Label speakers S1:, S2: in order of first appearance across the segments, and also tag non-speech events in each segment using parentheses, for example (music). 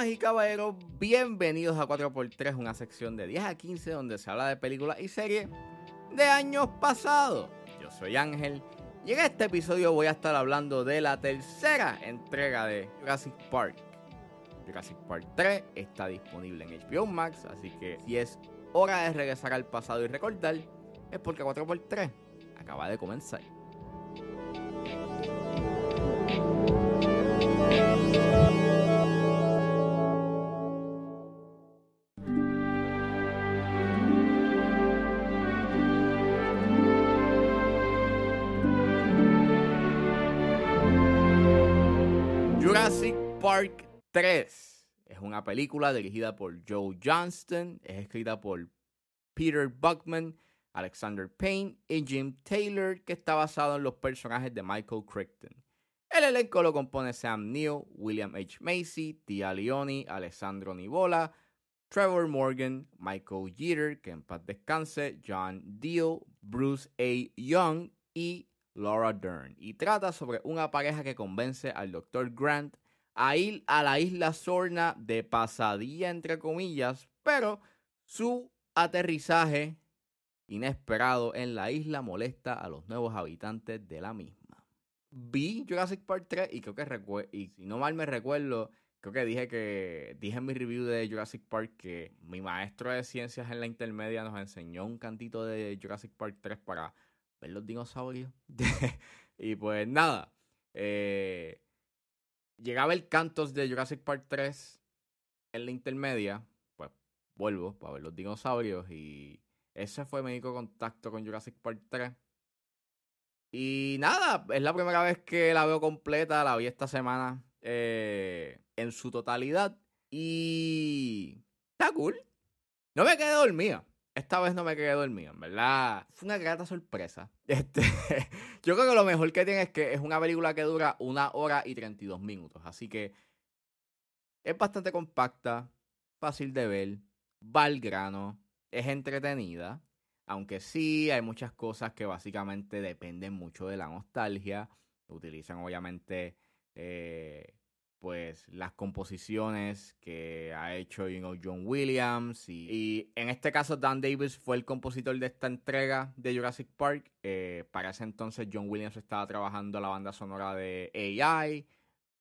S1: Damas y caballeros, bienvenidos a 4x3, una sección de 10 a 15 donde se habla de películas y series de años pasados. Yo soy Ángel y en este episodio voy a estar hablando de la tercera entrega de Jurassic Park. Jurassic Park 3 está disponible en HBO Max, así que si es hora de regresar al pasado y recordar, es porque 4x3 acaba de comenzar. Jurassic Park 3 es una película dirigida por Joe Johnston, es escrita por Peter Buckman, Alexander Payne y Jim Taylor, que está basado en los personajes de Michael Crichton. El elenco lo compone Sam Neill, William H. Macy, Tia Leone, Alessandro Nivola, Trevor Morgan, Michael Jeter, que en paz descanse, John Deal, Bruce A. Young y Laura Dern. Y trata sobre una pareja que convence al Dr. Grant a ir a la isla Sorna de pasadilla, entre comillas, pero su aterrizaje inesperado en la isla molesta a los nuevos habitantes de la misma. Vi Jurassic Park 3 y creo que y si no mal me recuerdo, creo que dije que dije en mi review de Jurassic Park que mi maestro de ciencias en la intermedia nos enseñó un cantito de Jurassic Park 3 para ver los dinosaurios. (laughs) y pues nada, eh, llegaba el cantos de Jurassic Park 3 en la intermedia, pues vuelvo para ver los dinosaurios y ese fue mi único contacto con Jurassic Park 3. Y nada, es la primera vez que la veo completa, la vi esta semana eh, en su totalidad. Y está cool. No me quedé dormida. Esta vez no me quedé dormido, en verdad. Fue una grata sorpresa. Este, (laughs) yo creo que lo mejor que tiene es que es una película que dura una hora y 32 minutos. Así que es bastante compacta, fácil de ver, va al grano, es entretenida. Aunque sí hay muchas cosas que básicamente dependen mucho de la nostalgia. Utilizan obviamente eh, pues las composiciones que ha hecho John Williams y, en este caso Dan Davis fue el compositor de esta entrega de Jurassic Park. Eh, para ese entonces John Williams estaba trabajando la banda sonora de AI,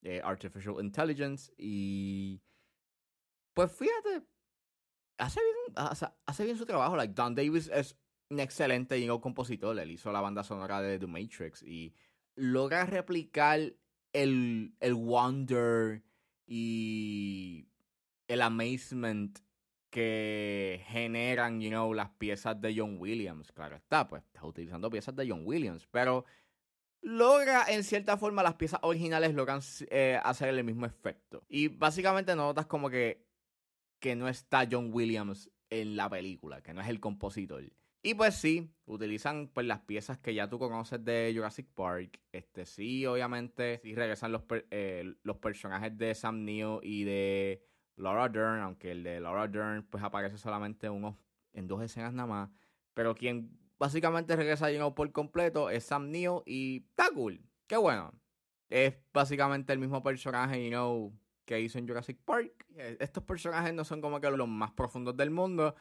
S1: de Artificial Intelligence y pues fíjate, hace bien, hace, bien su trabajo. Like Dan Davis es un excelente compositor, él hizo la banda sonora de The Matrix y logra replicar el, el wonder y el amazement que generan, you know, las piezas de John Williams. Claro está, pues está utilizando piezas de John Williams, pero logra en cierta forma las piezas originales logran eh, hacer el mismo efecto. Y básicamente notas como que, que no está John Williams en la película, que no es el compositor. Y pues sí, utilizan pues las piezas que ya tú conoces de Jurassic Park. Este sí, obviamente, sí regresan los, eh, los personajes de Sam Neill y de Laura Dern, aunque el de Laura Dern pues aparece solamente unos, en dos escenas nada más. Pero quien básicamente regresa you por completo es Sam Neill y está cool. Qué bueno. Es básicamente el mismo personaje, you know, que hizo en Jurassic Park. Estos personajes no son como que los más profundos del mundo,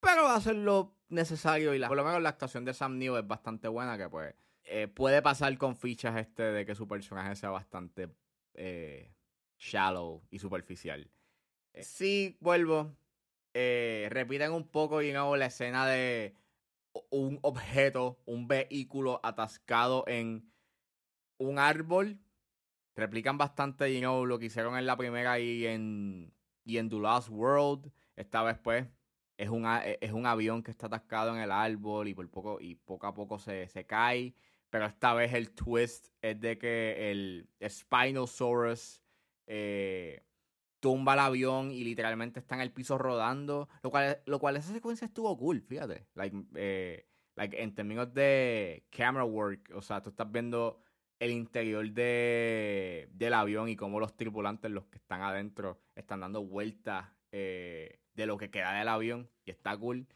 S1: pero va a ser lo necesario y la, por lo menos la actuación de Sam Neill es bastante buena que pues eh, puede pasar con fichas este de que su personaje sea bastante eh, shallow y superficial. Eh, sí, vuelvo. repiten un poco, you know, la escena de un objeto, un vehículo atascado en un árbol. Replican bastante, you know, lo que hicieron en la primera y en, y en The Last World. Esta vez, pues, es un, e, es un avión que está atascado en el árbol y por poco, y poco a poco se, se cae. Pero esta vez el twist es de que el Spinosaurus eh, tumba el avión y literalmente está en el piso rodando. Lo cual, lo cual esa secuencia estuvo cool, fíjate. Like, eh, like, en términos de camera work, o sea, tú estás viendo el interior de, del avión y cómo los tripulantes, los que están adentro, están dando vueltas. Eh, de lo que queda del avión y está cool.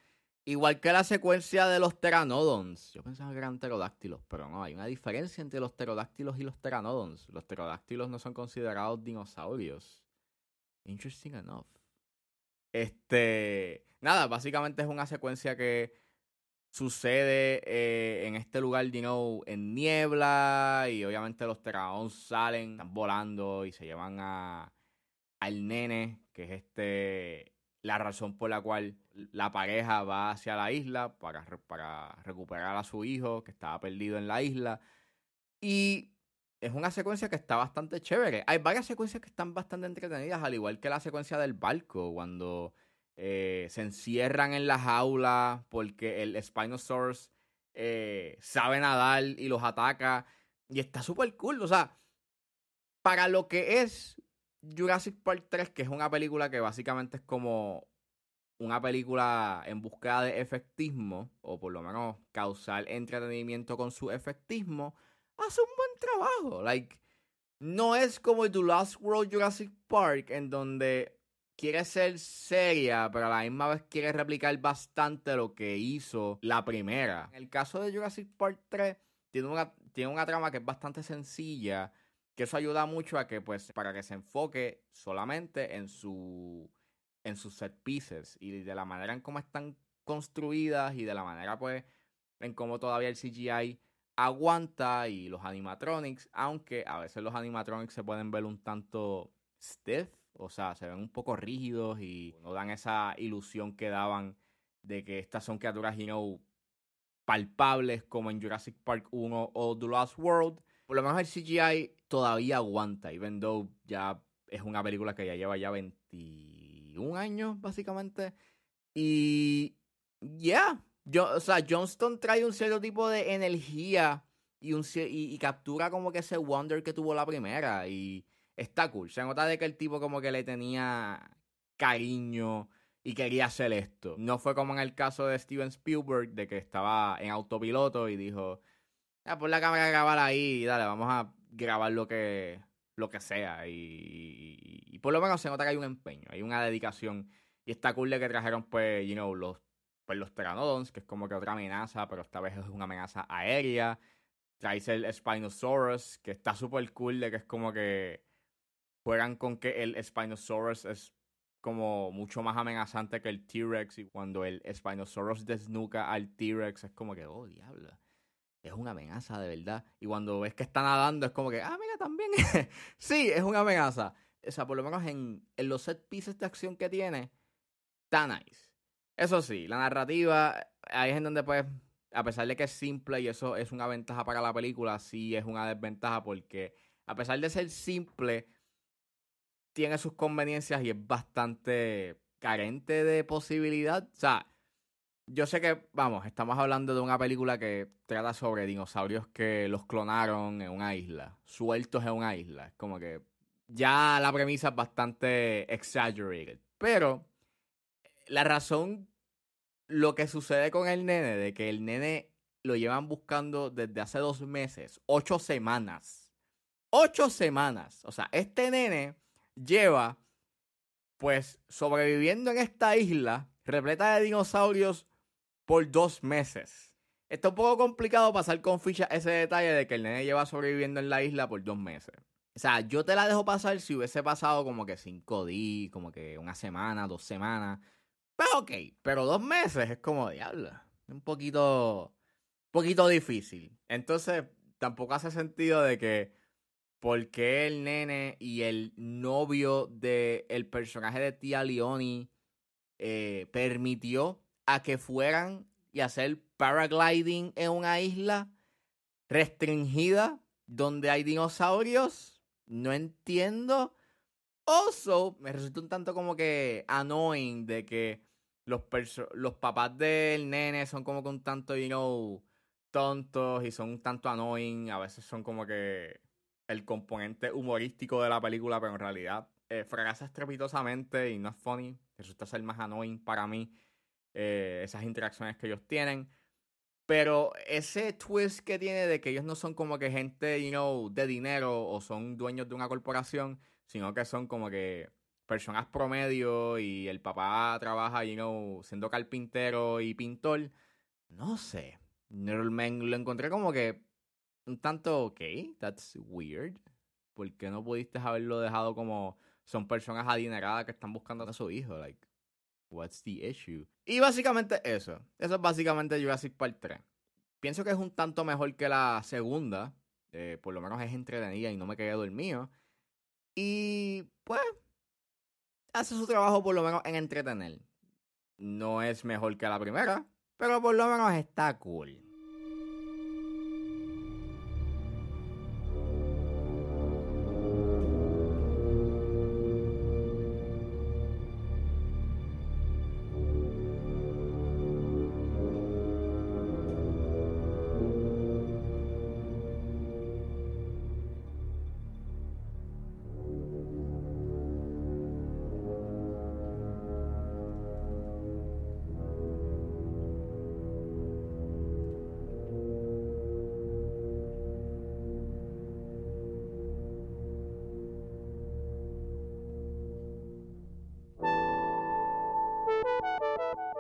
S1: Igual que la secuencia de los pteranodons. Yo pensaba que eran pterodáctilos, pero no, hay una diferencia entre los pterodáctilos y los pteranodons. Los pterodáctilos no son considerados dinosaurios. Interesting enough. Este, nada, básicamente es una secuencia que sucede eh, en este lugar, you know, en niebla y obviamente los Terradons salen, están volando y se llevan a al nene, que es este la razón por la cual la pareja va hacia la isla para, para recuperar a su hijo que estaba perdido en la isla. Y es una secuencia que está bastante chévere. Hay varias secuencias que están bastante entretenidas, al igual que la secuencia del barco, cuando eh, se encierran en la jaula porque el Spinosaurus eh, sabe nadar y los ataca. Y está súper cool. O sea, para lo que es Jurassic Park 3, que es una película que básicamente es como una película en búsqueda de efectismo, o por lo menos causar entretenimiento con su efectismo, hace un buen trabajo. Like, no es como The Last World Jurassic Park, en donde quiere ser seria, pero a la misma vez quiere replicar bastante lo que hizo la primera. En el caso de Jurassic Park 3, tiene una, tiene una trama que es bastante sencilla, que eso ayuda mucho a que, pues, para que se enfoque solamente en su en sus set pieces y de la manera en cómo están construidas y de la manera, pues, en cómo todavía el CGI aguanta y los animatronics, aunque a veces los animatronics se pueden ver un tanto stiff, o sea, se ven un poco rígidos y no dan esa ilusión que daban de que estas son criaturas, you know, palpables como en Jurassic Park 1 o The Lost World. Por lo menos el CGI todavía aguanta, even though ya es una película que ya lleva ya 21 años, básicamente. Y, ya, yo, o sea, Johnston trae un cierto tipo de energía y, un, y, captura como que ese wonder que tuvo la primera. Y está cool. Se nota de que el tipo como que le tenía cariño y quería hacer esto. No fue como en el caso de Steven Spielberg, de que estaba en autopiloto y dijo, ah, pon la cámara a grabar ahí y dale, vamos a grabar lo que, lo que sea. Y, y, por lo menos se nota que hay un empeño, hay una dedicación. Y está cool de que trajeron, pues, you know, los pues los Pteranodons, que es como que otra amenaza, pero esta vez es una amenaza aérea. Traes el Spinosaurus, que está súper cool, de que es como que juegan con que el Spinosaurus es como mucho más amenazante que el T-Rex y cuando el Spinosaurus desnuca al T-Rex es como que, oh, diablo, es una amenaza de verdad. Y cuando ves que está nadando es como que, ah, mira, también. (laughs) sí, es una amenaza. O sea, por lo menos en, en los set pieces de acción que tiene, está nice. Eso sí, la narrativa, ahí es en donde pues, a pesar de que es simple y eso es una ventaja para la película, sí es una desventaja porque a pesar de ser simple, tiene sus conveniencias y es bastante carente de posibilidad. O sea, yo sé que, vamos, estamos hablando de una película que trata sobre dinosaurios que los clonaron en una isla, sueltos en una isla. Es como que ya la premisa es bastante exaggerated. Pero la razón, lo que sucede con el nene, de que el nene lo llevan buscando desde hace dos meses, ocho semanas. Ocho semanas. O sea, este nene lleva, pues, sobreviviendo en esta isla repleta de dinosaurios por dos meses. Está un poco complicado pasar con ficha ese detalle de que el nene lleva sobreviviendo en la isla por dos meses. O sea, yo te la dejo pasar si hubiese pasado como que cinco días, como que una semana, dos semanas. Pues ok, pero dos meses es como diablo. Un poquito, poquito difícil. Entonces, tampoco hace sentido de que por qué el nene y el novio del el personaje de Tia Leoni eh, permitió a que fueran y hacer paragliding en una isla restringida donde hay dinosaurios. No entiendo. Also, me resulta un tanto como que annoying de que los, los papás del nene son como que un tanto, you know, tontos y son un tanto annoying. A veces son como que el componente humorístico de la película, pero en realidad eh, fracasa estrepitosamente y no es funny. Resulta ser más annoying para mí eh, esas interacciones que ellos tienen. Pero ese twist que tiene de que ellos no son como que gente, you know, de dinero o son dueños de una corporación, sino que son como que personas promedio y el papá trabaja, you know, siendo carpintero y pintor. No sé. Me lo encontré como que un tanto, ok, that's weird. ¿Por qué no pudiste haberlo dejado como son personas adineradas que están buscando a su hijo. Like, what's the issue? Y básicamente eso. Eso es básicamente Jurassic Park 3. Pienso que es un tanto mejor que la segunda. Eh, por lo menos es entretenida y no me quedé dormido. Y pues hace su trabajo por lo menos en entretener. No es mejor que la primera, pero por lo menos está cool.